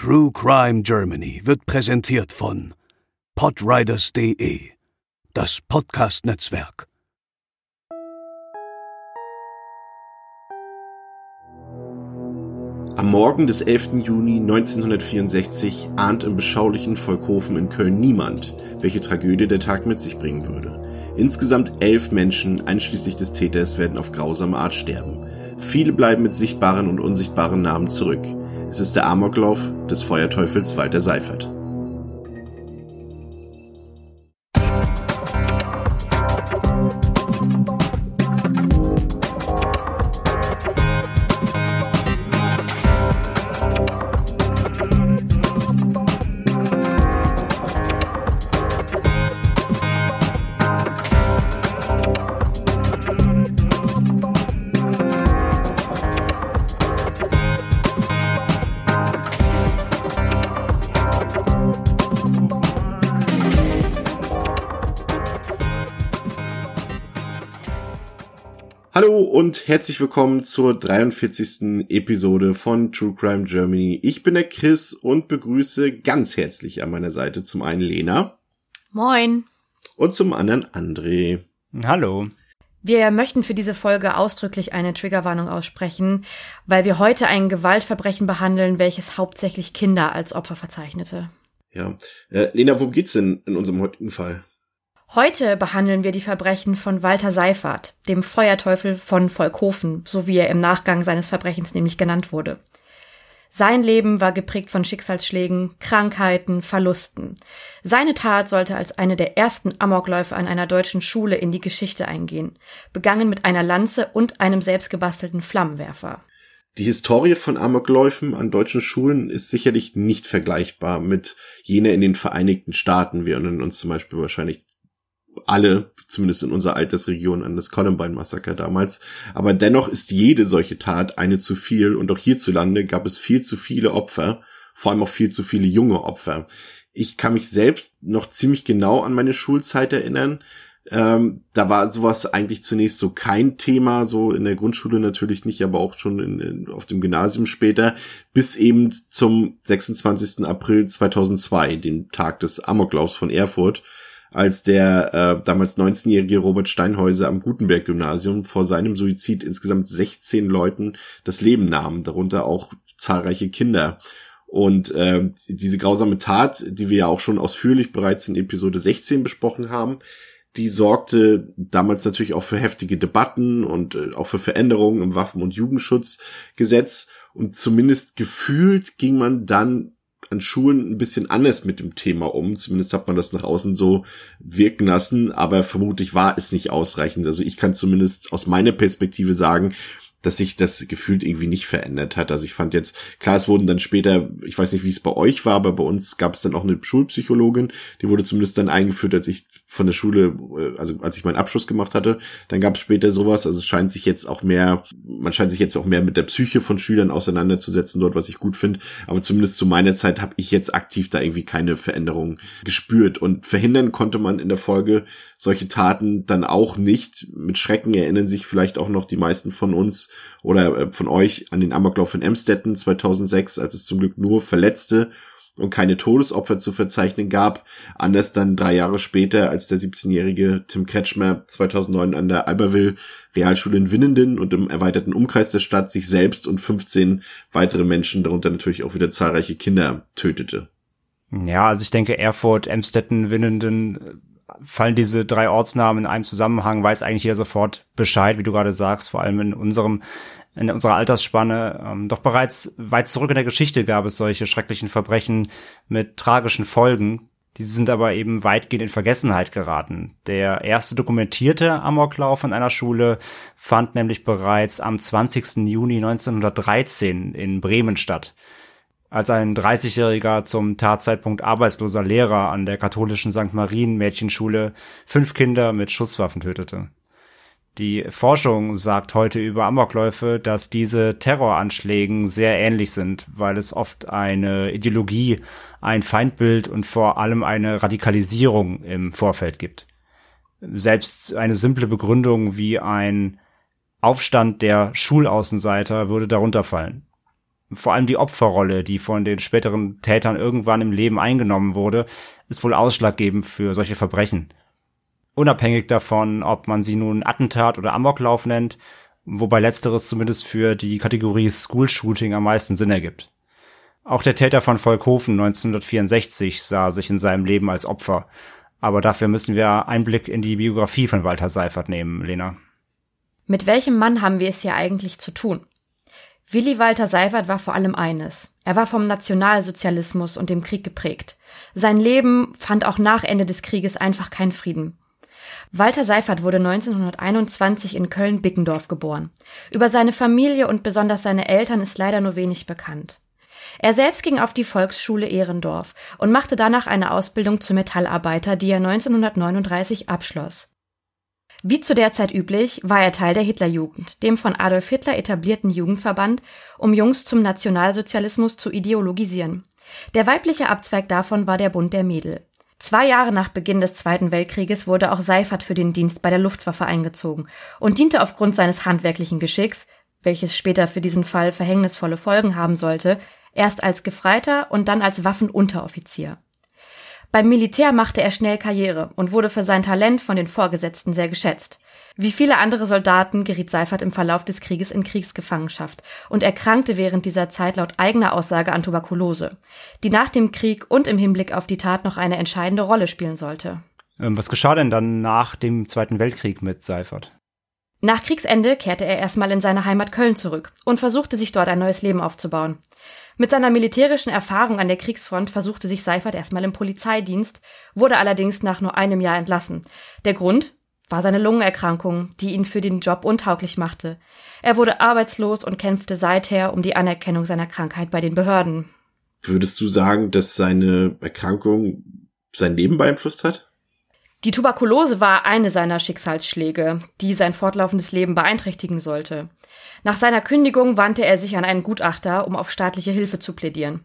True Crime Germany wird präsentiert von podriders.de, das Podcast-Netzwerk. Am Morgen des 11. Juni 1964 ahnt im beschaulichen Volkhofen in Köln niemand, welche Tragödie der Tag mit sich bringen würde. Insgesamt elf Menschen, einschließlich des Täters, werden auf grausame Art sterben. Viele bleiben mit sichtbaren und unsichtbaren Namen zurück. Es ist der Amoklauf des Feuerteufels Walter Seifert. Herzlich willkommen zur 43. Episode von True Crime Germany. Ich bin der Chris und begrüße ganz herzlich an meiner Seite zum einen Lena. Moin. Und zum anderen André. Hallo. Wir möchten für diese Folge ausdrücklich eine Triggerwarnung aussprechen, weil wir heute ein Gewaltverbrechen behandeln, welches hauptsächlich Kinder als Opfer verzeichnete. Ja. Äh, Lena, worum geht's denn in unserem heutigen Fall? Heute behandeln wir die Verbrechen von Walter Seifert, dem Feuerteufel von Volkhofen, so wie er im Nachgang seines Verbrechens nämlich genannt wurde. Sein Leben war geprägt von Schicksalsschlägen, Krankheiten, Verlusten. Seine Tat sollte als eine der ersten Amokläufe an einer deutschen Schule in die Geschichte eingehen, begangen mit einer Lanze und einem selbstgebastelten Flammenwerfer. Die Historie von Amokläufen an deutschen Schulen ist sicherlich nicht vergleichbar mit jener in den Vereinigten Staaten. Wir erinnern uns zum Beispiel wahrscheinlich alle, zumindest in unserer Altersregion, an das Columbine-Massaker damals. Aber dennoch ist jede solche Tat eine zu viel und auch hierzulande gab es viel zu viele Opfer, vor allem auch viel zu viele junge Opfer. Ich kann mich selbst noch ziemlich genau an meine Schulzeit erinnern. Ähm, da war sowas eigentlich zunächst so kein Thema, so in der Grundschule natürlich nicht, aber auch schon in, in, auf dem Gymnasium später, bis eben zum 26. April 2002, dem Tag des Amoklaufs von Erfurt als der äh, damals 19-jährige Robert Steinhäuser am Gutenberg-Gymnasium vor seinem Suizid insgesamt 16 Leuten das Leben nahm, darunter auch zahlreiche Kinder. Und äh, diese grausame Tat, die wir ja auch schon ausführlich bereits in Episode 16 besprochen haben, die sorgte damals natürlich auch für heftige Debatten und äh, auch für Veränderungen im Waffen- und Jugendschutzgesetz. Und zumindest gefühlt ging man dann an Schulen ein bisschen anders mit dem Thema um. Zumindest hat man das nach außen so wirken lassen, aber vermutlich war es nicht ausreichend. Also ich kann zumindest aus meiner Perspektive sagen, dass sich das gefühlt irgendwie nicht verändert hat. Also ich fand jetzt, klar, es wurden dann später, ich weiß nicht, wie es bei euch war, aber bei uns gab es dann auch eine Schulpsychologin, die wurde zumindest dann eingeführt, als ich von der Schule, äh, also als ich meinen Abschluss gemacht hatte, dann gab es später sowas. Also es scheint sich jetzt auch mehr, man scheint sich jetzt auch mehr mit der Psyche von Schülern auseinanderzusetzen dort, was ich gut finde. Aber zumindest zu meiner Zeit habe ich jetzt aktiv da irgendwie keine Veränderung gespürt. Und verhindern konnte man in der Folge solche Taten dann auch nicht. Mit Schrecken erinnern sich vielleicht auch noch die meisten von uns oder äh, von euch an den Amoklauf in Emstetten 2006, als es zum Glück nur Verletzte und keine Todesopfer zu verzeichnen gab. Anders dann drei Jahre später, als der 17-jährige Tim Kretschmer 2009 an der Alberville Realschule in Winnenden und im erweiterten Umkreis der Stadt sich selbst und 15 weitere Menschen, darunter natürlich auch wieder zahlreiche Kinder, tötete. Ja, also ich denke, Erfurt, Emstetten, Winnenden fallen diese drei Ortsnamen in einem Zusammenhang, weiß eigentlich jeder sofort Bescheid, wie du gerade sagst, vor allem in unserem in unserer Altersspanne. Ähm, doch bereits weit zurück in der Geschichte gab es solche schrecklichen Verbrechen mit tragischen Folgen. Diese sind aber eben weitgehend in Vergessenheit geraten. Der erste dokumentierte Amoklauf an einer Schule fand nämlich bereits am 20. Juni 1913 in Bremen statt als ein 30-Jähriger zum Tatzeitpunkt arbeitsloser Lehrer an der katholischen St. Marien Mädchenschule fünf Kinder mit Schusswaffen tötete. Die Forschung sagt heute über Amokläufe, dass diese Terroranschlägen sehr ähnlich sind, weil es oft eine Ideologie, ein Feindbild und vor allem eine Radikalisierung im Vorfeld gibt. Selbst eine simple Begründung wie ein Aufstand der Schulaußenseiter würde darunter fallen. Vor allem die Opferrolle, die von den späteren Tätern irgendwann im Leben eingenommen wurde, ist wohl ausschlaggebend für solche Verbrechen. Unabhängig davon, ob man sie nun Attentat oder Amoklauf nennt, wobei letzteres zumindest für die Kategorie School Shooting am meisten Sinn ergibt. Auch der Täter von Volkhofen 1964 sah sich in seinem Leben als Opfer. Aber dafür müssen wir Einblick in die Biografie von Walter Seifert nehmen, Lena. Mit welchem Mann haben wir es hier eigentlich zu tun? Willi Walter Seifert war vor allem eines. Er war vom Nationalsozialismus und dem Krieg geprägt. Sein Leben fand auch nach Ende des Krieges einfach keinen Frieden. Walter Seifert wurde 1921 in Köln-Bickendorf geboren. Über seine Familie und besonders seine Eltern ist leider nur wenig bekannt. Er selbst ging auf die Volksschule Ehrendorf und machte danach eine Ausbildung zum Metallarbeiter, die er 1939 abschloss. Wie zu der Zeit üblich, war er Teil der Hitlerjugend, dem von Adolf Hitler etablierten Jugendverband, um Jungs zum Nationalsozialismus zu ideologisieren. Der weibliche Abzweig davon war der Bund der Mädel. Zwei Jahre nach Beginn des Zweiten Weltkrieges wurde auch Seifert für den Dienst bei der Luftwaffe eingezogen und diente aufgrund seines handwerklichen Geschicks, welches später für diesen Fall verhängnisvolle Folgen haben sollte, erst als Gefreiter und dann als Waffenunteroffizier. Beim Militär machte er schnell Karriere und wurde für sein Talent von den Vorgesetzten sehr geschätzt. Wie viele andere Soldaten geriet Seifert im Verlauf des Krieges in Kriegsgefangenschaft und erkrankte während dieser Zeit laut eigener Aussage an Tuberkulose, die nach dem Krieg und im Hinblick auf die Tat noch eine entscheidende Rolle spielen sollte. Ähm, was geschah denn dann nach dem Zweiten Weltkrieg mit Seifert? Nach Kriegsende kehrte er erstmal in seine Heimat Köln zurück und versuchte sich dort ein neues Leben aufzubauen. Mit seiner militärischen Erfahrung an der Kriegsfront versuchte sich Seifert erstmal im Polizeidienst, wurde allerdings nach nur einem Jahr entlassen. Der Grund war seine Lungenerkrankung, die ihn für den Job untauglich machte. Er wurde arbeitslos und kämpfte seither um die Anerkennung seiner Krankheit bei den Behörden. Würdest du sagen, dass seine Erkrankung sein Leben beeinflusst hat? Die Tuberkulose war eine seiner Schicksalsschläge, die sein fortlaufendes Leben beeinträchtigen sollte. Nach seiner Kündigung wandte er sich an einen Gutachter, um auf staatliche Hilfe zu plädieren.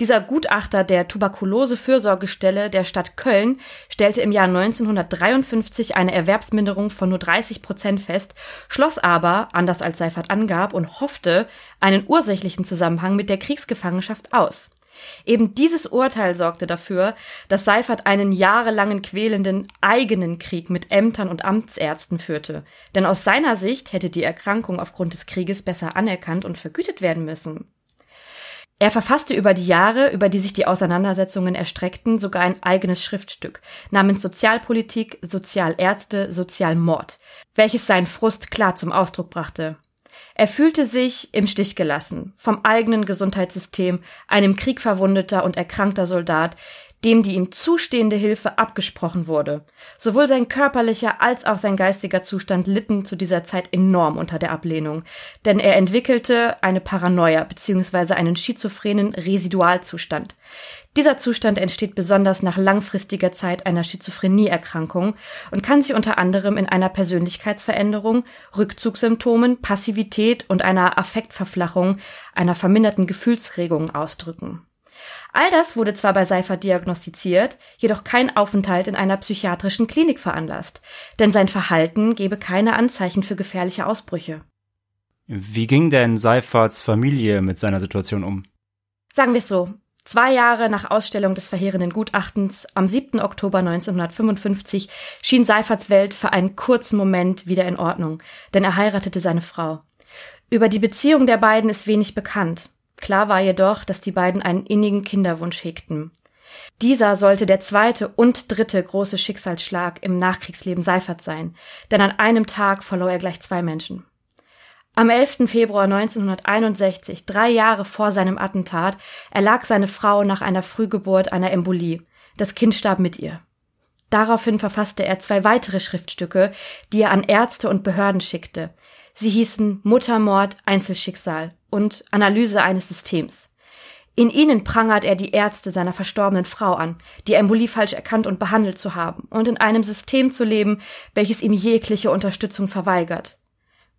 Dieser Gutachter der Tuberkulose-Fürsorgestelle der Stadt Köln stellte im Jahr 1953 eine Erwerbsminderung von nur 30 Prozent fest, schloss aber, anders als Seifert angab, und hoffte, einen ursächlichen Zusammenhang mit der Kriegsgefangenschaft aus. Eben dieses Urteil sorgte dafür, dass Seifert einen jahrelangen quälenden eigenen Krieg mit Ämtern und Amtsärzten führte. Denn aus seiner Sicht hätte die Erkrankung aufgrund des Krieges besser anerkannt und vergütet werden müssen. Er verfasste über die Jahre, über die sich die Auseinandersetzungen erstreckten, sogar ein eigenes Schriftstück namens Sozialpolitik, Sozialärzte, Sozialmord, welches seinen Frust klar zum Ausdruck brachte. Er fühlte sich im Stich gelassen vom eigenen Gesundheitssystem, einem kriegverwundeter und erkrankter Soldat, dem die ihm zustehende Hilfe abgesprochen wurde. Sowohl sein körperlicher als auch sein geistiger Zustand litten zu dieser Zeit enorm unter der Ablehnung, denn er entwickelte eine Paranoia bzw. einen schizophrenen Residualzustand. Dieser Zustand entsteht besonders nach langfristiger Zeit einer Schizophrenieerkrankung und kann sich unter anderem in einer Persönlichkeitsveränderung, Rückzugssymptomen, Passivität und einer Affektverflachung, einer verminderten Gefühlsregung ausdrücken. All das wurde zwar bei Seifert diagnostiziert, jedoch kein Aufenthalt in einer psychiatrischen Klinik veranlasst, denn sein Verhalten gebe keine Anzeichen für gefährliche Ausbrüche. Wie ging denn Seiferts Familie mit seiner Situation um? Sagen wir es so, Zwei Jahre nach Ausstellung des verheerenden Gutachtens, am 7. Oktober 1955, schien Seiferts Welt für einen kurzen Moment wieder in Ordnung, denn er heiratete seine Frau. Über die Beziehung der beiden ist wenig bekannt. Klar war jedoch, dass die beiden einen innigen Kinderwunsch hegten. Dieser sollte der zweite und dritte große Schicksalsschlag im Nachkriegsleben Seifert sein, denn an einem Tag verlor er gleich zwei Menschen. Am 11. Februar 1961, drei Jahre vor seinem Attentat, erlag seine Frau nach einer Frühgeburt einer Embolie. Das Kind starb mit ihr. Daraufhin verfasste er zwei weitere Schriftstücke, die er an Ärzte und Behörden schickte. Sie hießen Muttermord, Einzelschicksal und Analyse eines Systems. In ihnen prangert er die Ärzte seiner verstorbenen Frau an, die Embolie falsch erkannt und behandelt zu haben und in einem System zu leben, welches ihm jegliche Unterstützung verweigert.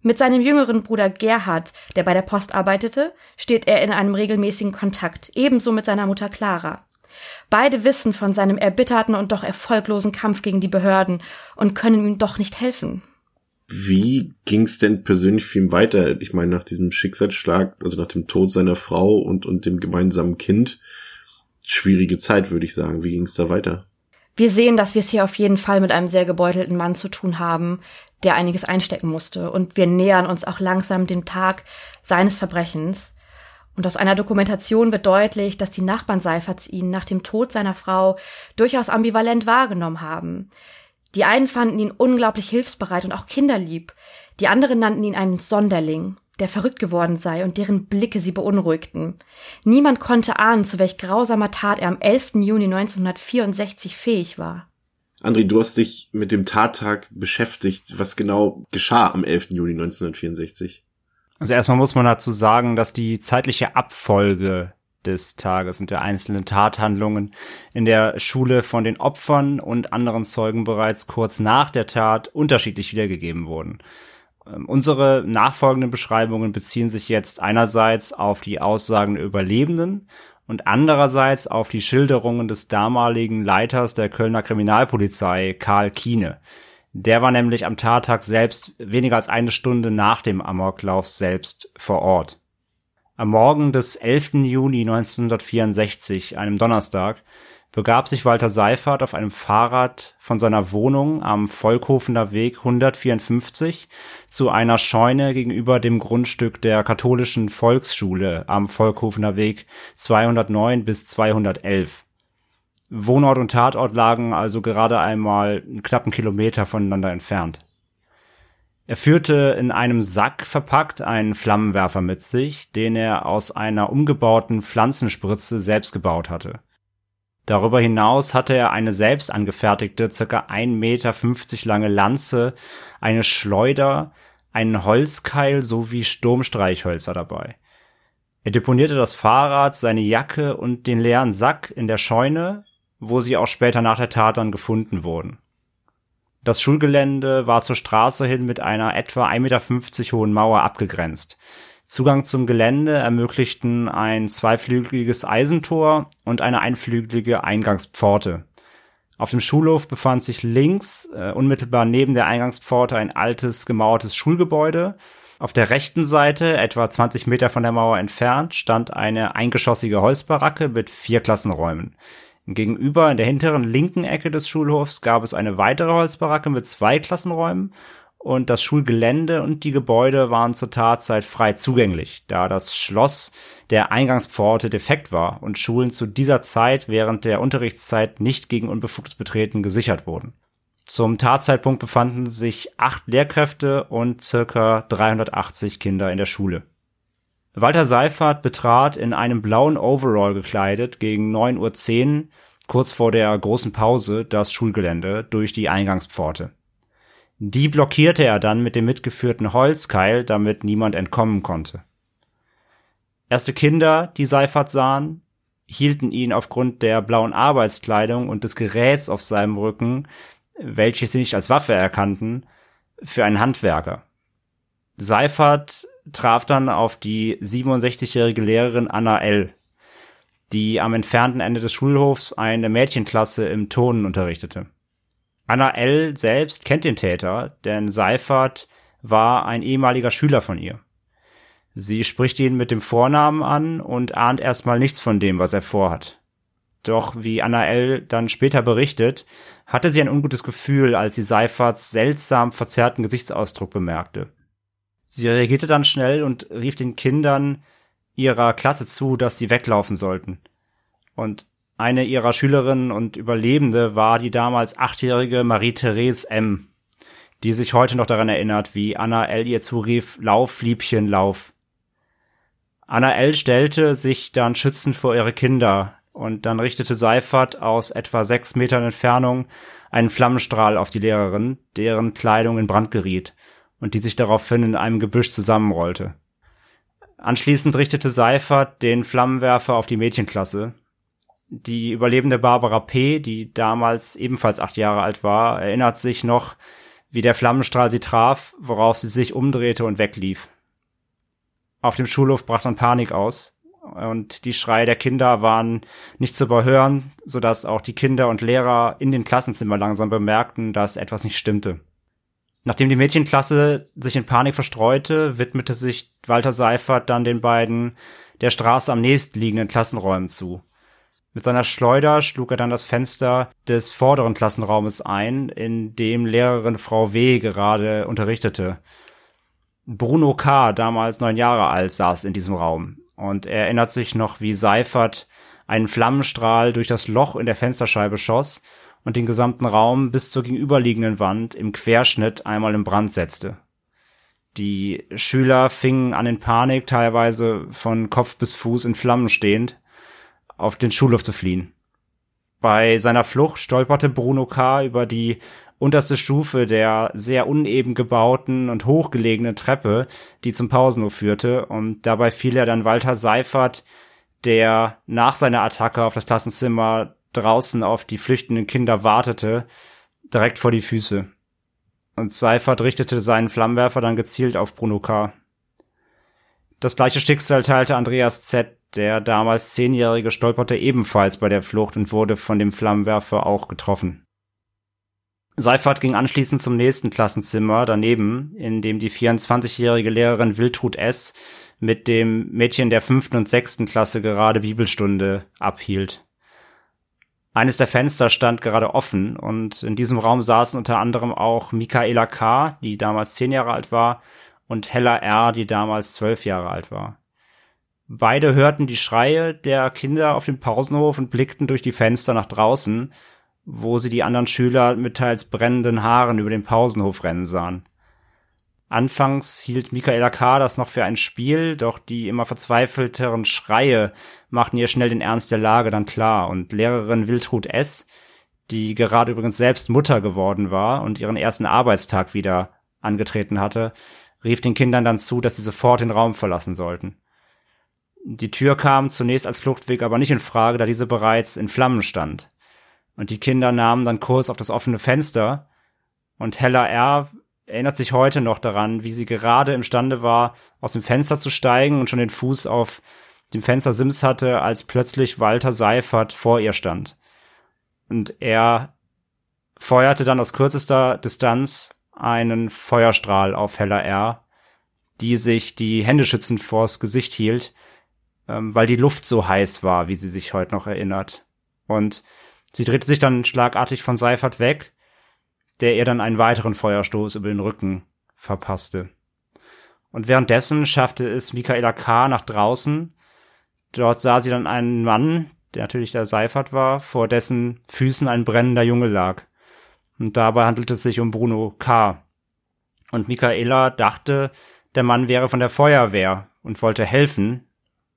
Mit seinem jüngeren Bruder Gerhard, der bei der Post arbeitete, steht er in einem regelmäßigen Kontakt, ebenso mit seiner Mutter Clara. Beide wissen von seinem erbitterten und doch erfolglosen Kampf gegen die Behörden und können ihm doch nicht helfen. Wie ging es denn persönlich für ihn weiter? Ich meine, nach diesem Schicksalsschlag, also nach dem Tod seiner Frau und, und dem gemeinsamen Kind, schwierige Zeit, würde ich sagen. Wie ging es da weiter? Wir sehen, dass wir es hier auf jeden Fall mit einem sehr gebeutelten Mann zu tun haben, der einiges einstecken musste. Und wir nähern uns auch langsam dem Tag seines Verbrechens. Und aus einer Dokumentation wird deutlich, dass die Nachbarn Seiferts ihn nach dem Tod seiner Frau durchaus ambivalent wahrgenommen haben. Die einen fanden ihn unglaublich hilfsbereit und auch kinderlieb. Die anderen nannten ihn einen Sonderling, der verrückt geworden sei und deren Blicke sie beunruhigten. Niemand konnte ahnen, zu welch grausamer Tat er am 11. Juni 1964 fähig war. André, du hast dich mit dem Tattag beschäftigt. Was genau geschah am 11. Juni 1964? Also erstmal muss man dazu sagen, dass die zeitliche Abfolge des Tages und der einzelnen Tathandlungen in der Schule von den Opfern und anderen Zeugen bereits kurz nach der Tat unterschiedlich wiedergegeben wurden. Ähm, unsere nachfolgenden Beschreibungen beziehen sich jetzt einerseits auf die Aussagen der Überlebenden und andererseits auf die Schilderungen des damaligen Leiters der Kölner Kriminalpolizei, Karl Kiene. Der war nämlich am Tattag selbst weniger als eine Stunde nach dem Amoklauf selbst vor Ort. Am Morgen des 11. Juni 1964, einem Donnerstag, begab sich Walter Seifert auf einem Fahrrad von seiner Wohnung am Volkhofener Weg 154 zu einer Scheune gegenüber dem Grundstück der katholischen Volksschule am Volkhofener Weg 209 bis 211. Wohnort und Tatort lagen also gerade einmal einen knappen Kilometer voneinander entfernt. Er führte in einem Sack verpackt einen Flammenwerfer mit sich, den er aus einer umgebauten Pflanzenspritze selbst gebaut hatte. Darüber hinaus hatte er eine selbst angefertigte, circa 1,50 Meter lange Lanze, eine Schleuder, einen Holzkeil sowie Sturmstreichhölzer dabei. Er deponierte das Fahrrad, seine Jacke und den leeren Sack in der Scheune, wo sie auch später nach der Tat dann gefunden wurden. Das Schulgelände war zur Straße hin mit einer etwa 1,50 Meter hohen Mauer abgegrenzt. Zugang zum Gelände ermöglichten ein zweiflügeliges Eisentor und eine einflügelige Eingangspforte. Auf dem Schulhof befand sich links, äh, unmittelbar neben der Eingangspforte, ein altes, gemauertes Schulgebäude. Auf der rechten Seite, etwa 20 Meter von der Mauer entfernt, stand eine eingeschossige Holzbaracke mit vier Klassenräumen. Gegenüber in der hinteren linken Ecke des Schulhofs gab es eine weitere Holzbaracke mit zwei Klassenräumen und das Schulgelände und die Gebäude waren zur Tatzeit frei zugänglich, da das Schloss der Eingangspforte defekt war und Schulen zu dieser Zeit während der Unterrichtszeit nicht gegen unbefugtes Betreten gesichert wurden. Zum Tatzeitpunkt befanden sich acht Lehrkräfte und circa 380 Kinder in der Schule. Walter Seifert betrat in einem blauen Overall gekleidet gegen 9.10 Uhr, kurz vor der großen Pause, das Schulgelände durch die Eingangspforte. Die blockierte er dann mit dem mitgeführten Holzkeil, damit niemand entkommen konnte. Erste Kinder, die Seifert sahen, hielten ihn aufgrund der blauen Arbeitskleidung und des Geräts auf seinem Rücken, welches sie nicht als Waffe erkannten, für einen Handwerker. Seifert traf dann auf die 67-jährige Lehrerin Anna L., die am entfernten Ende des Schulhofs eine Mädchenklasse im Turnen unterrichtete. Anna L. selbst kennt den Täter, denn Seifert war ein ehemaliger Schüler von ihr. Sie spricht ihn mit dem Vornamen an und ahnt erstmal nichts von dem, was er vorhat. Doch wie Anna L. dann später berichtet, hatte sie ein ungutes Gefühl, als sie Seiferts seltsam verzerrten Gesichtsausdruck bemerkte. Sie reagierte dann schnell und rief den Kindern ihrer Klasse zu, dass sie weglaufen sollten. Und eine ihrer Schülerinnen und Überlebende war die damals achtjährige Marie-Therese M., die sich heute noch daran erinnert, wie Anna L. ihr zurief, Lauf, Liebchen, lauf. Anna L. stellte sich dann schützend vor ihre Kinder und dann richtete Seifert aus etwa sechs Metern Entfernung einen Flammenstrahl auf die Lehrerin, deren Kleidung in Brand geriet und die sich daraufhin in einem Gebüsch zusammenrollte. Anschließend richtete Seifert den Flammenwerfer auf die Mädchenklasse, die überlebende Barbara P., die damals ebenfalls acht Jahre alt war, erinnert sich noch, wie der Flammenstrahl sie traf, worauf sie sich umdrehte und weglief. Auf dem Schulhof brach dann Panik aus und die Schreie der Kinder waren nicht zu überhören, sodass auch die Kinder und Lehrer in den Klassenzimmern langsam bemerkten, dass etwas nicht stimmte. Nachdem die Mädchenklasse sich in Panik verstreute, widmete sich Walter Seifert dann den beiden der Straße am nächstliegenden Klassenräumen zu. Mit seiner Schleuder schlug er dann das Fenster des vorderen Klassenraumes ein, in dem Lehrerin Frau W. gerade unterrichtete. Bruno K., damals neun Jahre alt, saß in diesem Raum und er erinnert sich noch, wie Seifert einen Flammenstrahl durch das Loch in der Fensterscheibe schoss und den gesamten Raum bis zur gegenüberliegenden Wand im Querschnitt einmal in Brand setzte. Die Schüler fingen an in Panik, teilweise von Kopf bis Fuß in Flammen stehend, auf den Schulhof zu fliehen. Bei seiner Flucht stolperte Bruno K. über die unterste Stufe der sehr uneben gebauten und hochgelegenen Treppe, die zum Pausenhof führte, und dabei fiel er dann Walter Seifert, der nach seiner Attacke auf das Klassenzimmer draußen auf die flüchtenden Kinder wartete, direkt vor die Füße. Und Seifert richtete seinen Flammenwerfer dann gezielt auf Bruno K. Das gleiche Schicksal teilte Andreas Z., der damals Zehnjährige stolperte ebenfalls bei der Flucht und wurde von dem Flammenwerfer auch getroffen. Seifert ging anschließend zum nächsten Klassenzimmer daneben, in dem die 24-jährige Lehrerin Wiltrud S. mit dem Mädchen der fünften und sechsten Klasse gerade Bibelstunde abhielt. Eines der Fenster stand gerade offen und in diesem Raum saßen unter anderem auch Michaela K., die damals zehn Jahre alt war, und Hella R., die damals zwölf Jahre alt war. Beide hörten die Schreie der Kinder auf dem Pausenhof und blickten durch die Fenster nach draußen, wo sie die anderen Schüler mit teils brennenden Haaren über den Pausenhof rennen sahen. Anfangs hielt Michaela K. das noch für ein Spiel, doch die immer verzweifelteren Schreie machten ihr schnell den Ernst der Lage dann klar und Lehrerin Wiltrud S., die gerade übrigens selbst Mutter geworden war und ihren ersten Arbeitstag wieder angetreten hatte, rief den Kindern dann zu, dass sie sofort den Raum verlassen sollten. Die Tür kam zunächst als Fluchtweg aber nicht in Frage, da diese bereits in Flammen stand. Und die Kinder nahmen dann Kurs auf das offene Fenster. Und Hella R. erinnert sich heute noch daran, wie sie gerade imstande war, aus dem Fenster zu steigen und schon den Fuß auf dem Fenster Sims hatte, als plötzlich Walter Seifert vor ihr stand. Und er feuerte dann aus kürzester Distanz einen Feuerstrahl auf Hella R., die sich die Hände schützend vors Gesicht hielt, ähm, weil die Luft so heiß war, wie sie sich heute noch erinnert. Und Sie drehte sich dann schlagartig von Seifert weg, der ihr dann einen weiteren Feuerstoß über den Rücken verpasste. Und währenddessen schaffte es Michaela K. nach draußen. Dort sah sie dann einen Mann, der natürlich der Seifert war, vor dessen Füßen ein brennender Junge lag. Und dabei handelte es sich um Bruno K. Und Michaela dachte, der Mann wäre von der Feuerwehr und wollte helfen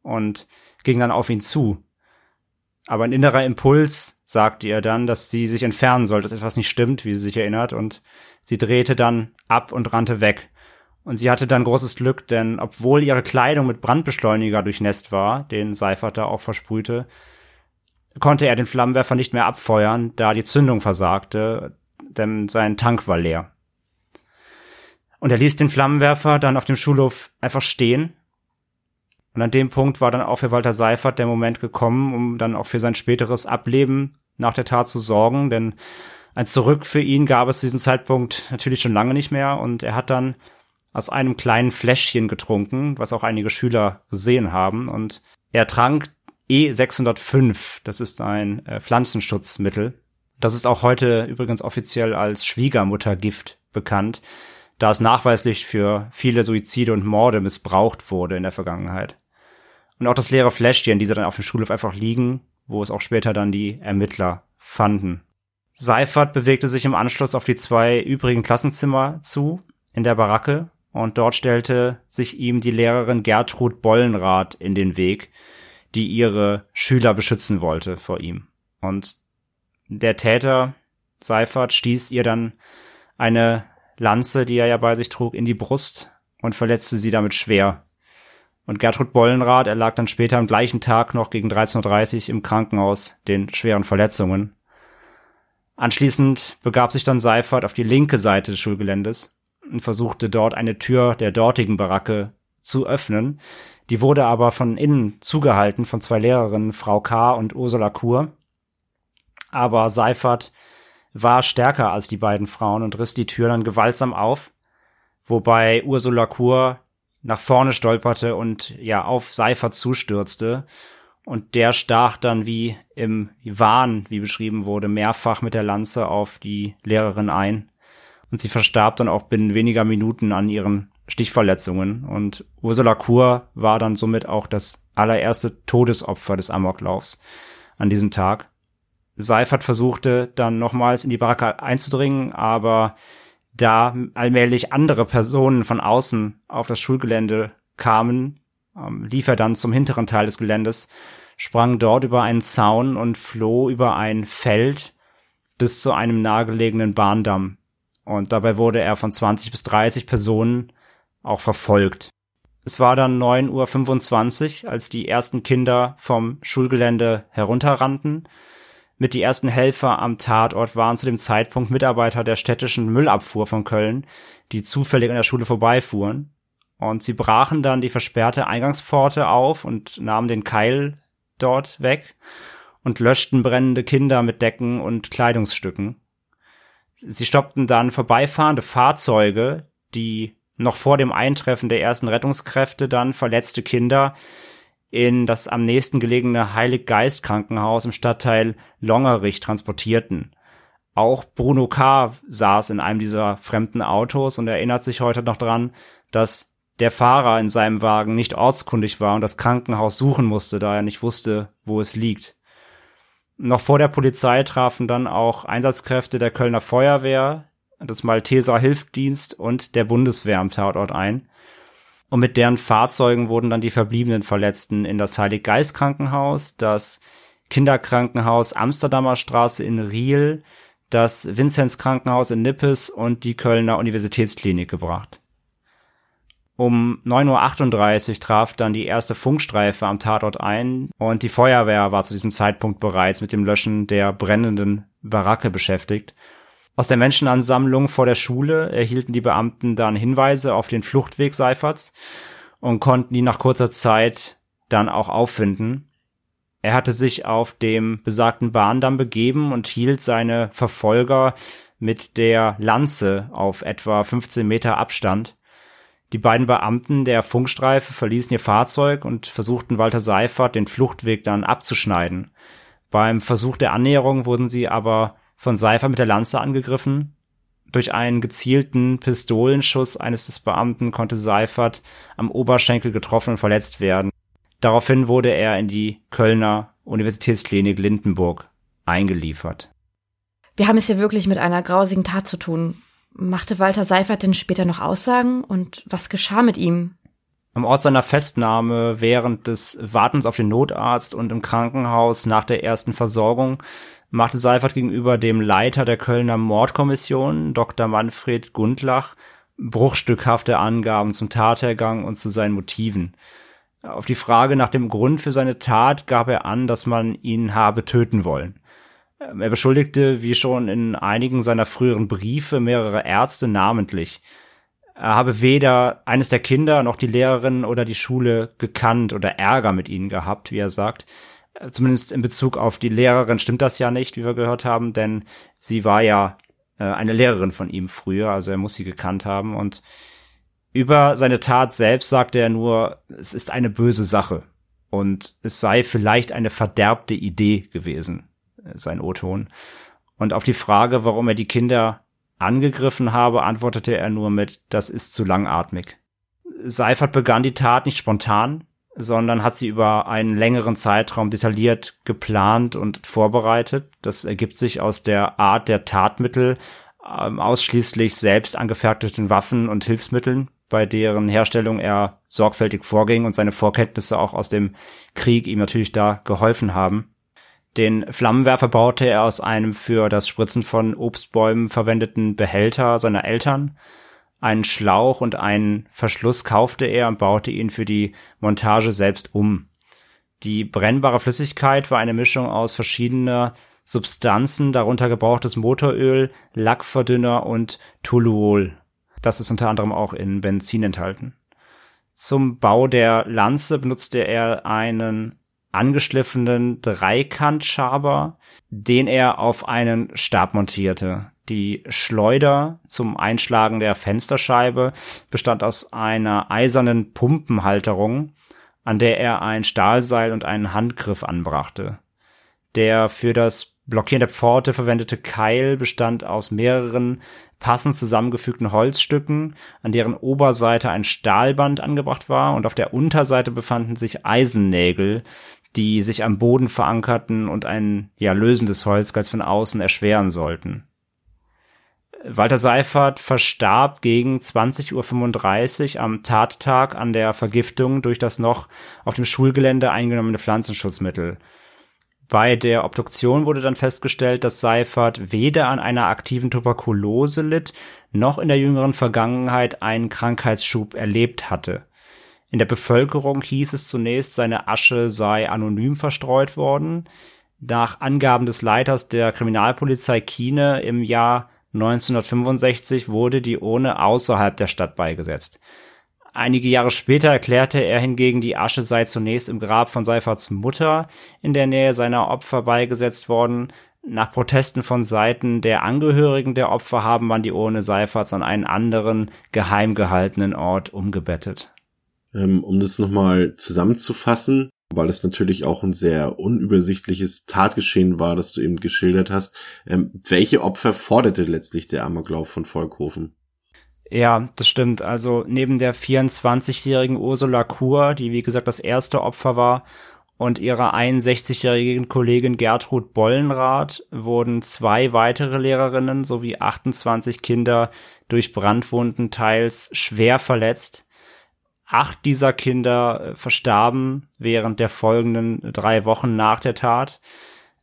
und ging dann auf ihn zu. Aber ein innerer Impuls sagte ihr dann, dass sie sich entfernen soll, dass etwas nicht stimmt, wie sie sich erinnert, und sie drehte dann ab und rannte weg. Und sie hatte dann großes Glück, denn obwohl ihre Kleidung mit Brandbeschleuniger durchnässt war, den Seifert da auch versprühte, konnte er den Flammenwerfer nicht mehr abfeuern, da die Zündung versagte, denn sein Tank war leer. Und er ließ den Flammenwerfer dann auf dem Schulhof einfach stehen und an dem Punkt war dann auch für Walter Seifert der Moment gekommen, um dann auch für sein späteres Ableben nach der Tat zu sorgen, denn ein Zurück für ihn gab es zu diesem Zeitpunkt natürlich schon lange nicht mehr und er hat dann aus einem kleinen Fläschchen getrunken, was auch einige Schüler gesehen haben und er trank E605, das ist ein äh, Pflanzenschutzmittel. Das ist auch heute übrigens offiziell als Schwiegermuttergift bekannt, da es nachweislich für viele Suizide und Morde missbraucht wurde in der Vergangenheit. Und auch das leere Fläschchen, die sie dann auf dem Schulhof einfach liegen, wo es auch später dann die Ermittler fanden. Seifert bewegte sich im Anschluss auf die zwei übrigen Klassenzimmer zu, in der Baracke, und dort stellte sich ihm die Lehrerin Gertrud Bollenrath in den Weg, die ihre Schüler beschützen wollte vor ihm. Und der Täter, Seifert, stieß ihr dann eine Lanze, die er ja bei sich trug, in die Brust und verletzte sie damit schwer. Und Gertrud Bollenrath erlag dann später am gleichen Tag noch gegen 13.30 Uhr im Krankenhaus den schweren Verletzungen. Anschließend begab sich dann Seifert auf die linke Seite des Schulgeländes und versuchte dort eine Tür der dortigen Baracke zu öffnen. Die wurde aber von innen zugehalten von zwei Lehrerinnen, Frau K. und Ursula Kur. Aber Seifert war stärker als die beiden Frauen und riss die Tür dann gewaltsam auf, wobei Ursula Kur nach vorne stolperte und ja auf Seifert zustürzte. Und der stach dann wie im Wahn, wie beschrieben wurde, mehrfach mit der Lanze auf die Lehrerin ein. Und sie verstarb dann auch binnen weniger Minuten an ihren Stichverletzungen. Und Ursula Kur war dann somit auch das allererste Todesopfer des Amoklaufs an diesem Tag. Seifert versuchte dann nochmals in die Baracke einzudringen, aber da allmählich andere Personen von außen auf das Schulgelände kamen, ähm, lief er dann zum hinteren Teil des Geländes, sprang dort über einen Zaun und floh über ein Feld bis zu einem nahegelegenen Bahndamm. Und dabei wurde er von 20 bis 30 Personen auch verfolgt. Es war dann 9.25 Uhr, als die ersten Kinder vom Schulgelände herunterrannten. Mit die ersten Helfer am Tatort waren zu dem Zeitpunkt Mitarbeiter der städtischen Müllabfuhr von Köln, die zufällig an der Schule vorbeifuhren. Und sie brachen dann die versperrte Eingangspforte auf und nahmen den Keil dort weg und löschten brennende Kinder mit Decken und Kleidungsstücken. Sie stoppten dann vorbeifahrende Fahrzeuge, die noch vor dem Eintreffen der ersten Rettungskräfte dann verletzte Kinder in das am nächsten gelegene Heiliggeist Krankenhaus im Stadtteil Longerich transportierten. Auch Bruno K. saß in einem dieser fremden Autos und erinnert sich heute noch dran, dass der Fahrer in seinem Wagen nicht ortskundig war und das Krankenhaus suchen musste, da er nicht wusste, wo es liegt. Noch vor der Polizei trafen dann auch Einsatzkräfte der Kölner Feuerwehr, des Malteser Hilfsdienst und der Bundeswehr am Tatort ein. Und mit deren Fahrzeugen wurden dann die verbliebenen Verletzten in das Heiliggeist Krankenhaus, das Kinderkrankenhaus Amsterdamer Straße in Riel, das Vinzenz Krankenhaus in Nippes und die Kölner Universitätsklinik gebracht. Um 9.38 Uhr traf dann die erste Funkstreife am Tatort ein und die Feuerwehr war zu diesem Zeitpunkt bereits mit dem Löschen der brennenden Baracke beschäftigt aus der Menschenansammlung vor der Schule erhielten die Beamten dann Hinweise auf den Fluchtweg Seiferts und konnten ihn nach kurzer Zeit dann auch auffinden. Er hatte sich auf dem besagten Bahndamm begeben und hielt seine Verfolger mit der Lanze auf etwa 15 Meter Abstand. Die beiden Beamten der Funkstreife verließen ihr Fahrzeug und versuchten Walter Seifert den Fluchtweg dann abzuschneiden. Beim Versuch der Annäherung wurden sie aber von Seifer mit der Lanze angegriffen. Durch einen gezielten Pistolenschuss eines des Beamten konnte Seifert am Oberschenkel getroffen und verletzt werden. Daraufhin wurde er in die Kölner Universitätsklinik Lindenburg eingeliefert. Wir haben es hier wirklich mit einer grausigen Tat zu tun. Machte Walter Seifert denn später noch Aussagen und was geschah mit ihm? Am Ort seiner Festnahme während des Wartens auf den Notarzt und im Krankenhaus nach der ersten Versorgung machte Seifert gegenüber dem Leiter der Kölner Mordkommission, Dr. Manfred Gundlach, bruchstückhafte Angaben zum Tathergang und zu seinen Motiven. Auf die Frage nach dem Grund für seine Tat gab er an, dass man ihn habe töten wollen. Er beschuldigte, wie schon in einigen seiner früheren Briefe, mehrere Ärzte namentlich. Er habe weder eines der Kinder noch die Lehrerin oder die Schule gekannt oder Ärger mit ihnen gehabt, wie er sagt. Äh, zumindest in Bezug auf die Lehrerin stimmt das ja nicht, wie wir gehört haben, denn sie war ja äh, eine Lehrerin von ihm früher, also er muss sie gekannt haben. Und über seine Tat selbst sagte er nur, es ist eine böse Sache und es sei vielleicht eine verderbte Idee gewesen, äh, sein O-Ton. Und auf die Frage, warum er die Kinder angegriffen habe, antwortete er nur mit, das ist zu langatmig. Seifert begann die Tat nicht spontan, sondern hat sie über einen längeren Zeitraum detailliert geplant und vorbereitet. Das ergibt sich aus der Art der Tatmittel, ähm, ausschließlich selbst angefertigten Waffen und Hilfsmitteln, bei deren Herstellung er sorgfältig vorging und seine Vorkenntnisse auch aus dem Krieg ihm natürlich da geholfen haben. Den Flammenwerfer baute er aus einem für das Spritzen von Obstbäumen verwendeten Behälter seiner Eltern einen Schlauch und einen Verschluss kaufte er und baute ihn für die Montage selbst um. Die brennbare Flüssigkeit war eine Mischung aus verschiedener Substanzen, darunter gebrauchtes Motoröl, Lackverdünner und Toluol. Das ist unter anderem auch in Benzin enthalten. Zum Bau der Lanze benutzte er einen angeschliffenen Dreikantschaber, den er auf einen Stab montierte. Die Schleuder zum Einschlagen der Fensterscheibe bestand aus einer eisernen Pumpenhalterung, an der er ein Stahlseil und einen Handgriff anbrachte. Der für das Blockieren der Pforte verwendete Keil bestand aus mehreren passend zusammengefügten Holzstücken, an deren Oberseite ein Stahlband angebracht war und auf der Unterseite befanden sich Eisennägel, die sich am Boden verankerten und ein ja lösendes Holzgeist von außen erschweren sollten. Walter Seifert verstarb gegen 20.35 Uhr am Tattag an der Vergiftung durch das noch auf dem Schulgelände eingenommene Pflanzenschutzmittel. Bei der Obduktion wurde dann festgestellt, dass Seifert weder an einer aktiven Tuberkulose litt, noch in der jüngeren Vergangenheit einen Krankheitsschub erlebt hatte. In der Bevölkerung hieß es zunächst, seine Asche sei anonym verstreut worden. Nach Angaben des Leiters der Kriminalpolizei Kiene im Jahr 1965 wurde die Urne außerhalb der Stadt beigesetzt. Einige Jahre später erklärte er hingegen, die Asche sei zunächst im Grab von Seiferts Mutter in der Nähe seiner Opfer beigesetzt worden. Nach Protesten von Seiten der Angehörigen der Opfer haben man die Urne Seiferts an einen anderen, geheim gehaltenen Ort umgebettet. Ähm, um das nochmal zusammenzufassen, weil es natürlich auch ein sehr unübersichtliches Tatgeschehen war, das du eben geschildert hast. Ähm, welche Opfer forderte letztlich der Amoklauf von Volkhofen? Ja, das stimmt. Also neben der 24-jährigen Ursula Kur, die wie gesagt das erste Opfer war, und ihrer 61-jährigen Kollegin Gertrud Bollenrath wurden zwei weitere Lehrerinnen sowie 28 Kinder durch Brandwunden teils schwer verletzt. Acht dieser Kinder äh, verstarben während der folgenden drei Wochen nach der Tat.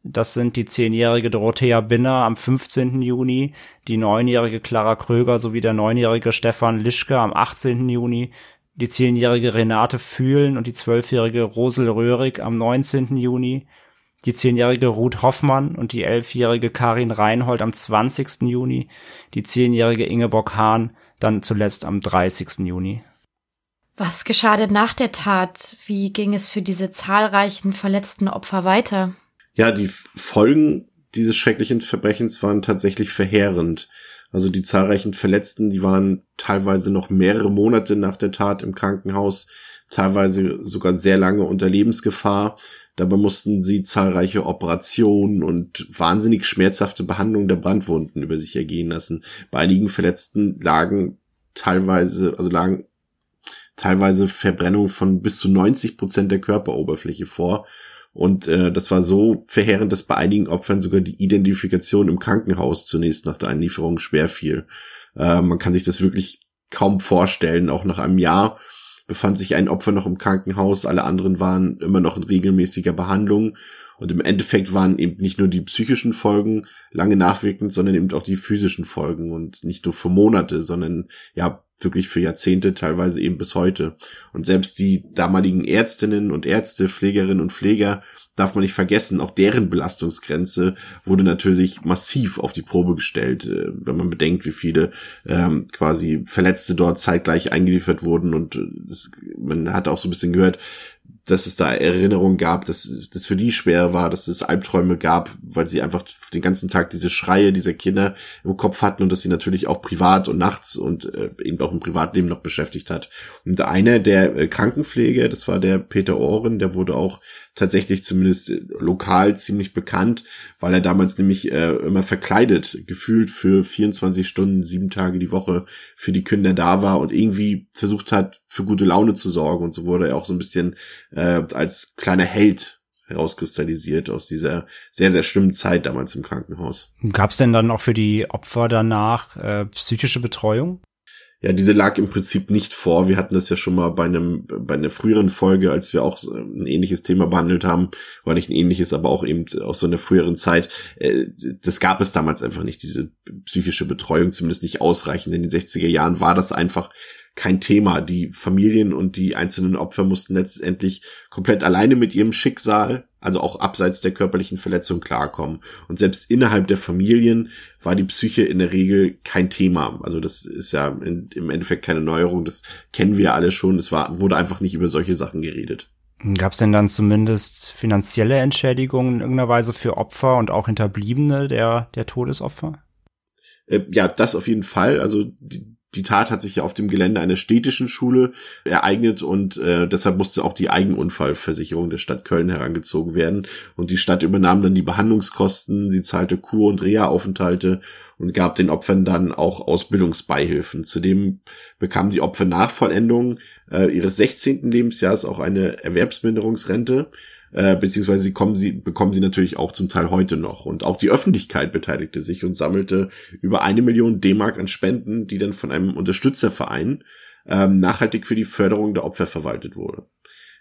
Das sind die zehnjährige Dorothea Binner am 15. Juni, die neunjährige Clara Kröger sowie der neunjährige Stefan Lischke am 18. Juni, die zehnjährige Renate Fühlen und die zwölfjährige Rosel Röhrig am 19. Juni, die zehnjährige Ruth Hoffmann und die elfjährige Karin Reinhold am 20. Juni, die zehnjährige Ingeborg Hahn dann zuletzt am 30. Juni. Was geschah denn nach der Tat? Wie ging es für diese zahlreichen verletzten Opfer weiter? Ja, die Folgen dieses schrecklichen Verbrechens waren tatsächlich verheerend. Also die zahlreichen Verletzten, die waren teilweise noch mehrere Monate nach der Tat im Krankenhaus, teilweise sogar sehr lange unter Lebensgefahr. Dabei mussten sie zahlreiche Operationen und wahnsinnig schmerzhafte Behandlungen der Brandwunden über sich ergehen lassen. Bei einigen Verletzten lagen teilweise, also lagen teilweise Verbrennung von bis zu 90 Prozent der Körperoberfläche vor. Und äh, das war so verheerend, dass bei einigen Opfern sogar die Identifikation im Krankenhaus zunächst nach der Einlieferung schwer fiel. Äh, man kann sich das wirklich kaum vorstellen. Auch nach einem Jahr befand sich ein Opfer noch im Krankenhaus, alle anderen waren immer noch in regelmäßiger Behandlung. Und im Endeffekt waren eben nicht nur die psychischen Folgen lange nachwirkend, sondern eben auch die physischen Folgen und nicht nur für Monate, sondern ja wirklich für Jahrzehnte, teilweise eben bis heute. Und selbst die damaligen Ärztinnen und Ärzte, Pflegerinnen und Pfleger darf man nicht vergessen, auch deren Belastungsgrenze wurde natürlich massiv auf die Probe gestellt, äh, wenn man bedenkt, wie viele ähm, quasi Verletzte dort zeitgleich eingeliefert wurden. Und das, man hat auch so ein bisschen gehört, dass es da Erinnerungen gab, dass das für die schwer war, dass es Albträume gab, weil sie einfach den ganzen Tag diese Schreie dieser Kinder im Kopf hatten und dass sie natürlich auch privat und nachts und äh, eben auch im Privatleben noch beschäftigt hat. Und einer der äh, Krankenpflege, das war der Peter Ohren, der wurde auch tatsächlich zumindest äh, lokal ziemlich bekannt, weil er damals nämlich äh, immer verkleidet, gefühlt für 24 Stunden, sieben Tage die Woche für die Kinder da war und irgendwie versucht hat, für gute Laune zu sorgen. Und so wurde er auch so ein bisschen äh, als kleiner Held herauskristallisiert aus dieser sehr, sehr schlimmen Zeit damals im Krankenhaus. Gab es denn dann auch für die Opfer danach äh, psychische Betreuung? Ja, diese lag im Prinzip nicht vor. Wir hatten das ja schon mal bei einem, bei einer früheren Folge, als wir auch ein ähnliches Thema behandelt haben, war nicht ein ähnliches, aber auch eben aus so einer früheren Zeit. Äh, das gab es damals einfach nicht, diese psychische Betreuung, zumindest nicht ausreichend. In den 60er Jahren war das einfach kein Thema. Die Familien und die einzelnen Opfer mussten letztendlich komplett alleine mit ihrem Schicksal, also auch abseits der körperlichen Verletzung klarkommen. Und selbst innerhalb der Familien war die Psyche in der Regel kein Thema. Also das ist ja in, im Endeffekt keine Neuerung, das kennen wir alle schon. Es war, wurde einfach nicht über solche Sachen geredet. Gab es denn dann zumindest finanzielle Entschädigungen in irgendeiner Weise für Opfer und auch Hinterbliebene der, der Todesopfer? Äh, ja, das auf jeden Fall. Also die, die Tat hat sich ja auf dem Gelände einer städtischen Schule ereignet und äh, deshalb musste auch die Eigenunfallversicherung der Stadt Köln herangezogen werden. Und die Stadt übernahm dann die Behandlungskosten, sie zahlte Kur- und Reha-Aufenthalte und gab den Opfern dann auch Ausbildungsbeihilfen. Zudem bekamen die Opfer nach Vollendung äh, ihres 16. Lebensjahres auch eine Erwerbsminderungsrente äh, beziehungsweise sie kommen sie, bekommen sie natürlich auch zum Teil heute noch. Und auch die Öffentlichkeit beteiligte sich und sammelte über eine Million D-Mark an Spenden, die dann von einem Unterstützerverein ähm, nachhaltig für die Förderung der Opfer verwaltet wurde.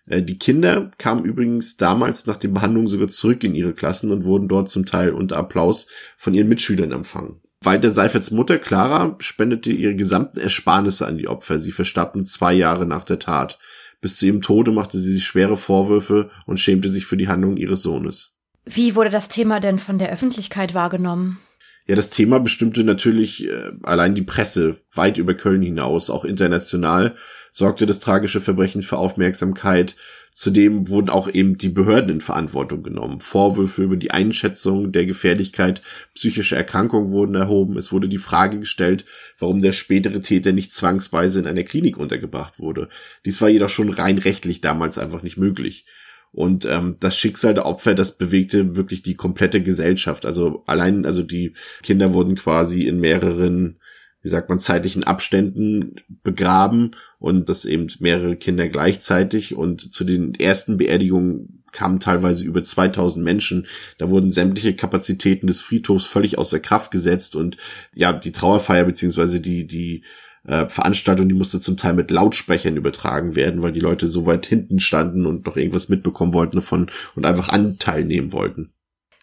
Äh, die Kinder kamen übrigens damals nach den Behandlungen sogar zurück in ihre Klassen und wurden dort zum Teil unter Applaus von ihren Mitschülern empfangen. Walter Seiferts Mutter Clara spendete ihre gesamten Ersparnisse an die Opfer. Sie verstarben zwei Jahre nach der Tat. Bis zu ihrem Tode machte sie sich schwere Vorwürfe und schämte sich für die Handlung ihres Sohnes. Wie wurde das Thema denn von der Öffentlichkeit wahrgenommen? Ja, das Thema bestimmte natürlich äh, allein die Presse weit über Köln hinaus, auch international sorgte das tragische Verbrechen für Aufmerksamkeit. Zudem wurden auch eben die Behörden in Verantwortung genommen. Vorwürfe über die Einschätzung der Gefährlichkeit psychischer Erkrankungen wurden erhoben. Es wurde die Frage gestellt, warum der spätere Täter nicht zwangsweise in einer Klinik untergebracht wurde. Dies war jedoch schon rein rechtlich damals einfach nicht möglich. Und ähm, das Schicksal der Opfer, das bewegte wirklich die komplette Gesellschaft. Also allein, also die Kinder wurden quasi in mehreren wie sagt man, zeitlichen Abständen begraben und das eben mehrere Kinder gleichzeitig und zu den ersten Beerdigungen kamen teilweise über 2000 Menschen. Da wurden sämtliche Kapazitäten des Friedhofs völlig außer Kraft gesetzt und ja, die Trauerfeier beziehungsweise die, die äh, Veranstaltung, die musste zum Teil mit Lautsprechern übertragen werden, weil die Leute so weit hinten standen und noch irgendwas mitbekommen wollten davon und einfach Anteil nehmen wollten.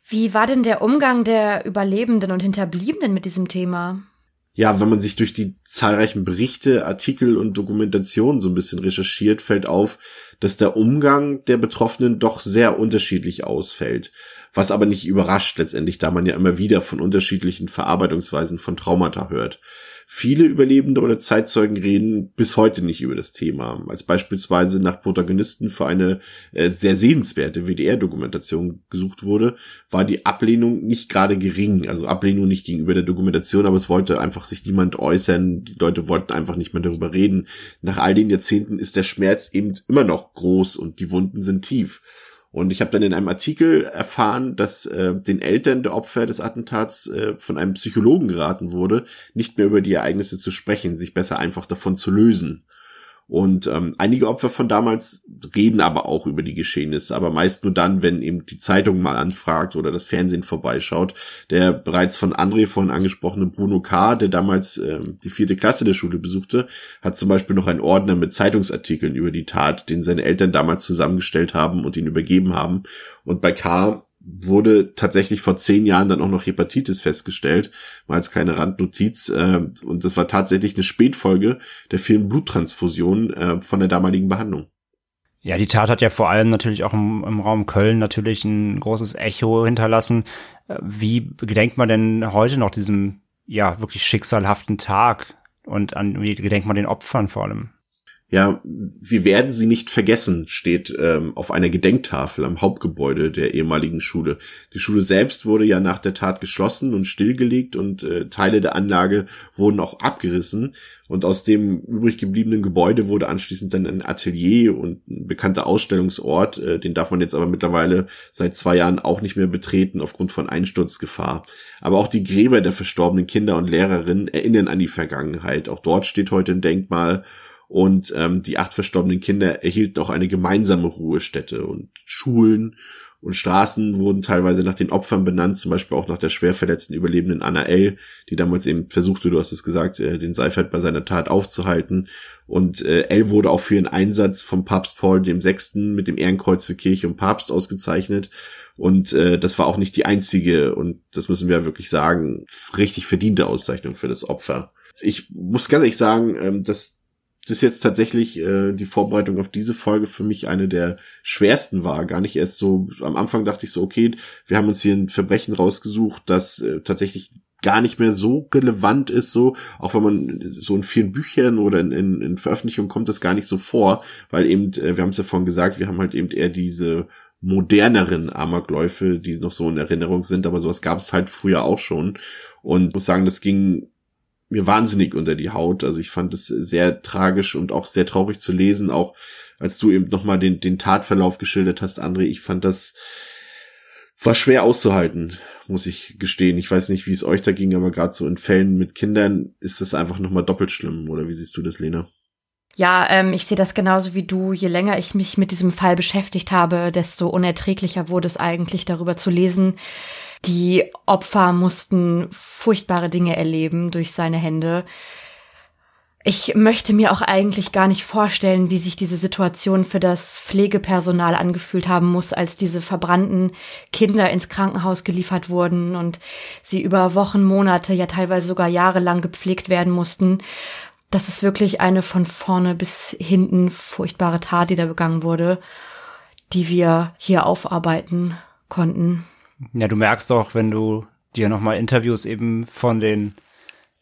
Wie war denn der Umgang der Überlebenden und Hinterbliebenen mit diesem Thema? Ja, wenn man sich durch die zahlreichen Berichte, Artikel und Dokumentationen so ein bisschen recherchiert, fällt auf, dass der Umgang der Betroffenen doch sehr unterschiedlich ausfällt. Was aber nicht überrascht letztendlich, da man ja immer wieder von unterschiedlichen Verarbeitungsweisen von Traumata hört. Viele Überlebende oder Zeitzeugen reden bis heute nicht über das Thema. Als beispielsweise nach Protagonisten für eine äh, sehr sehenswerte WDR-Dokumentation gesucht wurde, war die Ablehnung nicht gerade gering. Also Ablehnung nicht gegenüber der Dokumentation, aber es wollte einfach sich niemand äußern. Die Leute wollten einfach nicht mehr darüber reden. Nach all den Jahrzehnten ist der Schmerz eben immer noch groß und die Wunden sind tief. Und ich habe dann in einem Artikel erfahren, dass äh, den Eltern der Opfer des Attentats äh, von einem Psychologen geraten wurde, nicht mehr über die Ereignisse zu sprechen, sich besser einfach davon zu lösen. Und ähm, einige Opfer von damals reden aber auch über die Geschehnisse, aber meist nur dann, wenn eben die Zeitung mal anfragt oder das Fernsehen vorbeischaut. Der bereits von André vorhin angesprochene Bruno K., der damals ähm, die vierte Klasse der Schule besuchte, hat zum Beispiel noch einen Ordner mit Zeitungsartikeln über die Tat, den seine Eltern damals zusammengestellt haben und ihn übergeben haben. Und bei K wurde tatsächlich vor zehn Jahren dann auch noch Hepatitis festgestellt, mal als kleine Randnotiz. Äh, und das war tatsächlich eine Spätfolge der vielen Bluttransfusionen äh, von der damaligen Behandlung. Ja, die Tat hat ja vor allem natürlich auch im, im Raum Köln natürlich ein großes Echo hinterlassen. Äh, wie gedenkt man denn heute noch diesem, ja, wirklich schicksalhaften Tag? Und an wie gedenkt man den Opfern vor allem? Ja, wir werden sie nicht vergessen, steht ähm, auf einer Gedenktafel am Hauptgebäude der ehemaligen Schule. Die Schule selbst wurde ja nach der Tat geschlossen und stillgelegt und äh, Teile der Anlage wurden auch abgerissen. Und aus dem übrig gebliebenen Gebäude wurde anschließend dann ein Atelier und ein bekannter Ausstellungsort. Äh, den darf man jetzt aber mittlerweile seit zwei Jahren auch nicht mehr betreten aufgrund von Einsturzgefahr. Aber auch die Gräber der verstorbenen Kinder und Lehrerinnen erinnern an die Vergangenheit. Auch dort steht heute ein Denkmal und ähm, die acht verstorbenen Kinder erhielten auch eine gemeinsame Ruhestätte und Schulen und Straßen wurden teilweise nach den Opfern benannt, zum Beispiel auch nach der schwer verletzten Überlebenden Anna L., die damals eben versuchte, du hast es gesagt, äh, den Seifert bei seiner Tat aufzuhalten. Und äh, L wurde auch für ihren Einsatz vom Papst Paul dem Sechsten mit dem Ehrenkreuz für Kirche und Papst ausgezeichnet. Und äh, das war auch nicht die einzige, und das müssen wir wirklich sagen, richtig verdiente Auszeichnung für das Opfer. Ich muss ganz ehrlich sagen, ähm, dass das jetzt tatsächlich äh, die Vorbereitung auf diese Folge für mich eine der schwersten war. Gar nicht erst so, am Anfang dachte ich so, okay, wir haben uns hier ein Verbrechen rausgesucht, das äh, tatsächlich gar nicht mehr so relevant ist, so, auch wenn man so in vielen Büchern oder in, in, in Veröffentlichungen kommt das gar nicht so vor, weil eben, äh, wir haben es ja vorhin gesagt, wir haben halt eben eher diese moderneren Amokläufe, die noch so in Erinnerung sind, aber sowas gab es halt früher auch schon. Und muss sagen, das ging mir wahnsinnig unter die Haut. Also ich fand es sehr tragisch und auch sehr traurig zu lesen, auch als du eben nochmal den, den Tatverlauf geschildert hast, André. Ich fand das war schwer auszuhalten, muss ich gestehen. Ich weiß nicht, wie es euch da ging, aber gerade so in Fällen mit Kindern ist das einfach nochmal doppelt schlimm. Oder wie siehst du das, Lena? Ja, ähm, ich sehe das genauso wie du. Je länger ich mich mit diesem Fall beschäftigt habe, desto unerträglicher wurde es eigentlich darüber zu lesen. Die Opfer mussten furchtbare Dinge erleben durch seine Hände. Ich möchte mir auch eigentlich gar nicht vorstellen, wie sich diese Situation für das Pflegepersonal angefühlt haben muss, als diese verbrannten Kinder ins Krankenhaus geliefert wurden und sie über Wochen, Monate, ja teilweise sogar jahrelang gepflegt werden mussten. Das ist wirklich eine von vorne bis hinten furchtbare Tat, die da begangen wurde, die wir hier aufarbeiten konnten. Ja, du merkst doch, wenn du dir nochmal Interviews eben von den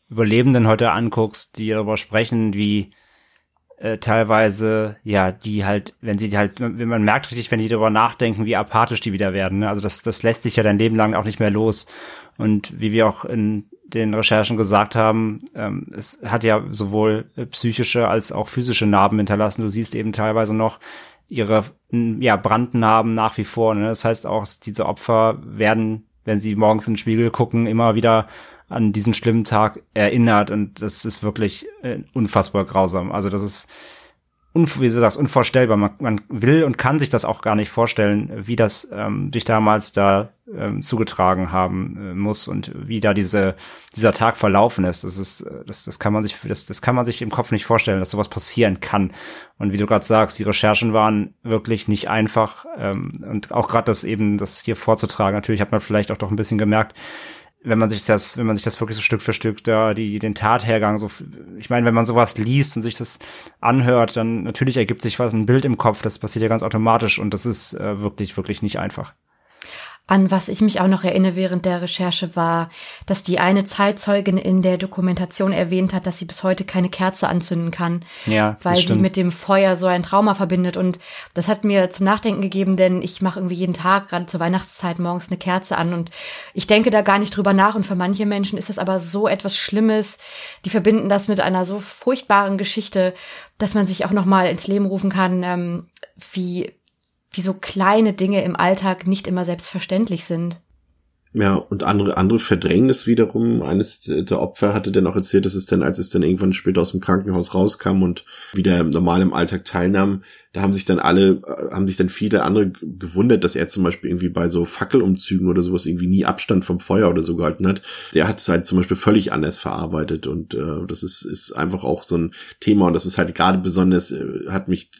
Überlebenden heute anguckst, die darüber sprechen, wie äh, teilweise, ja, die halt, wenn sie halt, wenn man merkt richtig, wenn die darüber nachdenken, wie apathisch die wieder werden. Ne? Also das, das lässt sich ja dein Leben lang auch nicht mehr los. Und wie wir auch in den Recherchen gesagt haben, ähm, es hat ja sowohl psychische als auch physische Narben hinterlassen. Du siehst eben teilweise noch ihre ja, Brandnarben nach wie vor. Ne? Das heißt auch, diese Opfer werden, wenn sie morgens in den Spiegel gucken, immer wieder an diesen schlimmen Tag erinnert und das ist wirklich äh, unfassbar grausam. Also das ist wie du sagst, unvorstellbar. Man, man will und kann sich das auch gar nicht vorstellen, wie das ähm, sich damals da ähm, zugetragen haben äh, muss und wie da diese dieser Tag verlaufen ist. Das ist das, das kann man sich das, das kann man sich im Kopf nicht vorstellen, dass sowas passieren kann. Und wie du gerade sagst, die Recherchen waren wirklich nicht einfach ähm, und auch gerade das eben das hier vorzutragen. Natürlich hat man vielleicht auch doch ein bisschen gemerkt, wenn man sich das, wenn man sich das wirklich so Stück für Stück da die den Tathergang so, ich meine, wenn man sowas liest und sich das anhört, dann natürlich ergibt sich was ein Bild im Kopf. Das passiert ja ganz automatisch und das ist äh, wirklich wirklich nicht einfach. An was ich mich auch noch erinnere während der Recherche war, dass die eine Zeitzeugin in der Dokumentation erwähnt hat, dass sie bis heute keine Kerze anzünden kann, ja, weil sie mit dem Feuer so ein Trauma verbindet. Und das hat mir zum Nachdenken gegeben, denn ich mache irgendwie jeden Tag, gerade zur Weihnachtszeit, morgens eine Kerze an und ich denke da gar nicht drüber nach. Und für manche Menschen ist das aber so etwas Schlimmes. Die verbinden das mit einer so furchtbaren Geschichte, dass man sich auch noch mal ins Leben rufen kann, ähm, wie wie so kleine Dinge im Alltag nicht immer selbstverständlich sind. Ja, und andere, andere verdrängen es wiederum. Eines der Opfer hatte dann auch erzählt, dass es dann, als es dann irgendwann später aus dem Krankenhaus rauskam und wieder normal im Alltag teilnahm, da haben sich dann alle, äh, haben sich dann viele andere gewundert, dass er zum Beispiel irgendwie bei so Fackelumzügen oder sowas irgendwie nie Abstand vom Feuer oder so gehalten hat. Der hat es halt zum Beispiel völlig anders verarbeitet und äh, das ist, ist einfach auch so ein Thema und das ist halt gerade besonders, äh, hat mich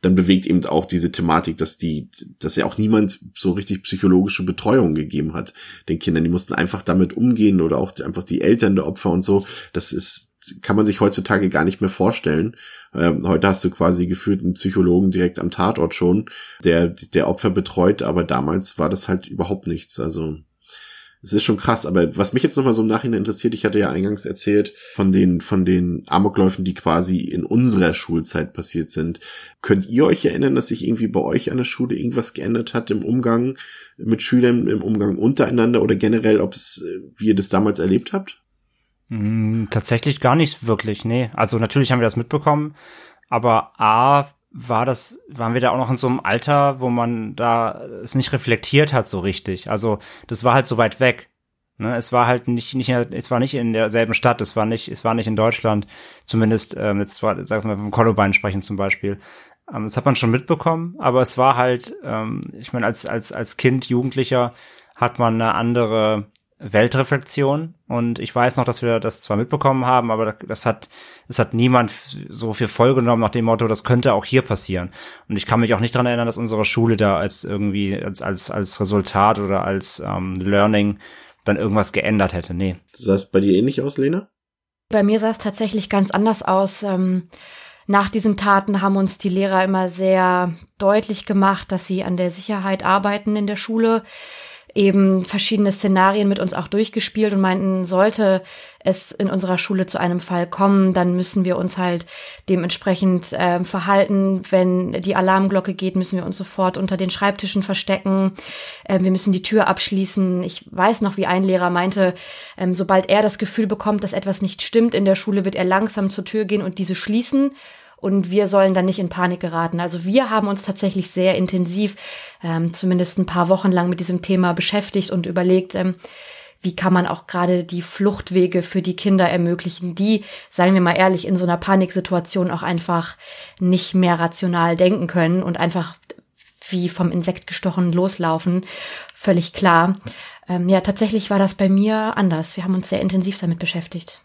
dann bewegt eben auch diese Thematik, dass die, dass ja auch niemand so richtig psychologische Betreuung gegeben hat den Kindern. Die mussten einfach damit umgehen oder auch einfach die Eltern der Opfer und so. Das ist kann man sich heutzutage gar nicht mehr vorstellen. Ähm, heute hast du quasi gefühlt einen Psychologen direkt am Tatort schon, der der Opfer betreut, aber damals war das halt überhaupt nichts. Also es ist schon krass, aber was mich jetzt nochmal so im Nachhinein interessiert, ich hatte ja eingangs erzählt von den, von den Amokläufen, die quasi in unserer Schulzeit passiert sind. Könnt ihr euch erinnern, dass sich irgendwie bei euch an der Schule irgendwas geändert hat im Umgang mit Schülern, im Umgang untereinander oder generell, ob es, wie ihr das damals erlebt habt? Mm, tatsächlich gar nicht wirklich, nee. Also natürlich haben wir das mitbekommen, aber A, war das, waren wir da auch noch in so einem Alter, wo man da es nicht reflektiert hat so richtig. Also das war halt so weit weg. Ne, es war halt nicht, nicht, es war nicht in derselben Stadt, es war nicht, es war nicht in Deutschland, zumindest, ähm, jetzt war, sagen wir mal, vom Columbine sprechen zum Beispiel. Ähm, das hat man schon mitbekommen, aber es war halt, ähm, ich meine, als, als, als Kind, Jugendlicher hat man eine andere Weltreflexion und ich weiß noch, dass wir das zwar mitbekommen haben, aber das hat, das hat niemand so viel vollgenommen nach dem Motto, das könnte auch hier passieren. Und ich kann mich auch nicht dran erinnern, dass unsere Schule da als irgendwie, als, als, als Resultat oder als ähm, Learning dann irgendwas geändert hätte. Nee. Sah es bei dir ähnlich aus, Lena? Bei mir sah es tatsächlich ganz anders aus. Ähm, nach diesen Taten haben uns die Lehrer immer sehr deutlich gemacht, dass sie an der Sicherheit arbeiten in der Schule eben verschiedene Szenarien mit uns auch durchgespielt und meinten, sollte es in unserer Schule zu einem Fall kommen, dann müssen wir uns halt dementsprechend äh, verhalten. Wenn die Alarmglocke geht, müssen wir uns sofort unter den Schreibtischen verstecken. Äh, wir müssen die Tür abschließen. Ich weiß noch, wie ein Lehrer meinte, ähm, sobald er das Gefühl bekommt, dass etwas nicht stimmt in der Schule, wird er langsam zur Tür gehen und diese schließen und wir sollen dann nicht in Panik geraten. Also wir haben uns tatsächlich sehr intensiv, ähm, zumindest ein paar Wochen lang mit diesem Thema beschäftigt und überlegt, ähm, wie kann man auch gerade die Fluchtwege für die Kinder ermöglichen, die, seien wir mal ehrlich, in so einer Paniksituation auch einfach nicht mehr rational denken können und einfach wie vom Insekt gestochen loslaufen. Völlig klar. Ähm, ja, tatsächlich war das bei mir anders. Wir haben uns sehr intensiv damit beschäftigt.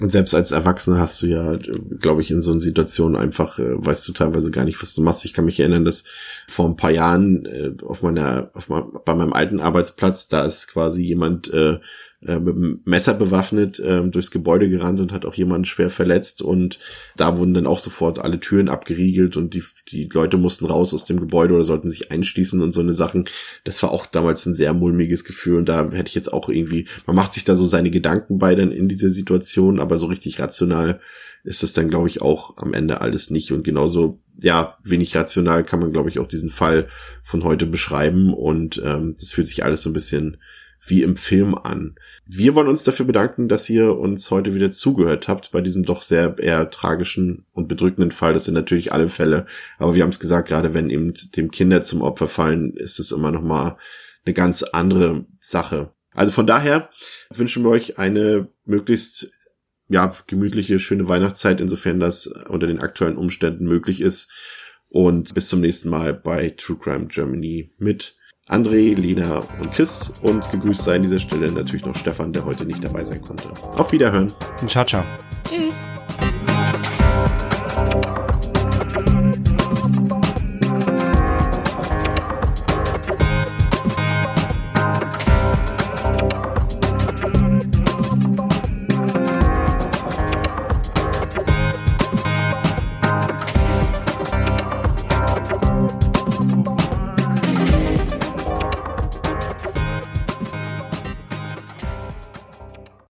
Und selbst als Erwachsener hast du ja, glaube ich, in so einer Situation einfach, äh, weißt du teilweise gar nicht, was du machst. Ich kann mich erinnern, dass vor ein paar Jahren äh, auf meiner, auf mein, bei meinem alten Arbeitsplatz, da ist quasi jemand äh, äh, mit einem Messer bewaffnet äh, durchs Gebäude gerannt und hat auch jemanden schwer verletzt. Und da wurden dann auch sofort alle Türen abgeriegelt und die, die Leute mussten raus aus dem Gebäude oder sollten sich einschließen und so eine Sachen. Das war auch damals ein sehr mulmiges Gefühl und da hätte ich jetzt auch irgendwie, man macht sich da so seine Gedanken bei dann in dieser Situation, aber so richtig rational ist das dann, glaube ich, auch am Ende alles nicht. Und genauso ja, wenig rational kann man, glaube ich, auch diesen Fall von heute beschreiben. Und ähm, das fühlt sich alles so ein bisschen wie im Film an. Wir wollen uns dafür bedanken, dass ihr uns heute wieder zugehört habt bei diesem doch sehr eher tragischen und bedrückenden Fall. Das sind natürlich alle Fälle, aber wir haben es gesagt, gerade wenn eben dem Kinder zum Opfer fallen, ist es immer noch mal eine ganz andere Sache. Also von daher wünschen wir euch eine möglichst ja, gemütliche, schöne Weihnachtszeit, insofern das unter den aktuellen Umständen möglich ist. Und bis zum nächsten Mal bei True Crime Germany mit André, Lena und Chris und gegrüßt sei an dieser Stelle natürlich noch Stefan, der heute nicht dabei sein konnte. Auf Wiederhören. Ciao, ciao. Tschüss.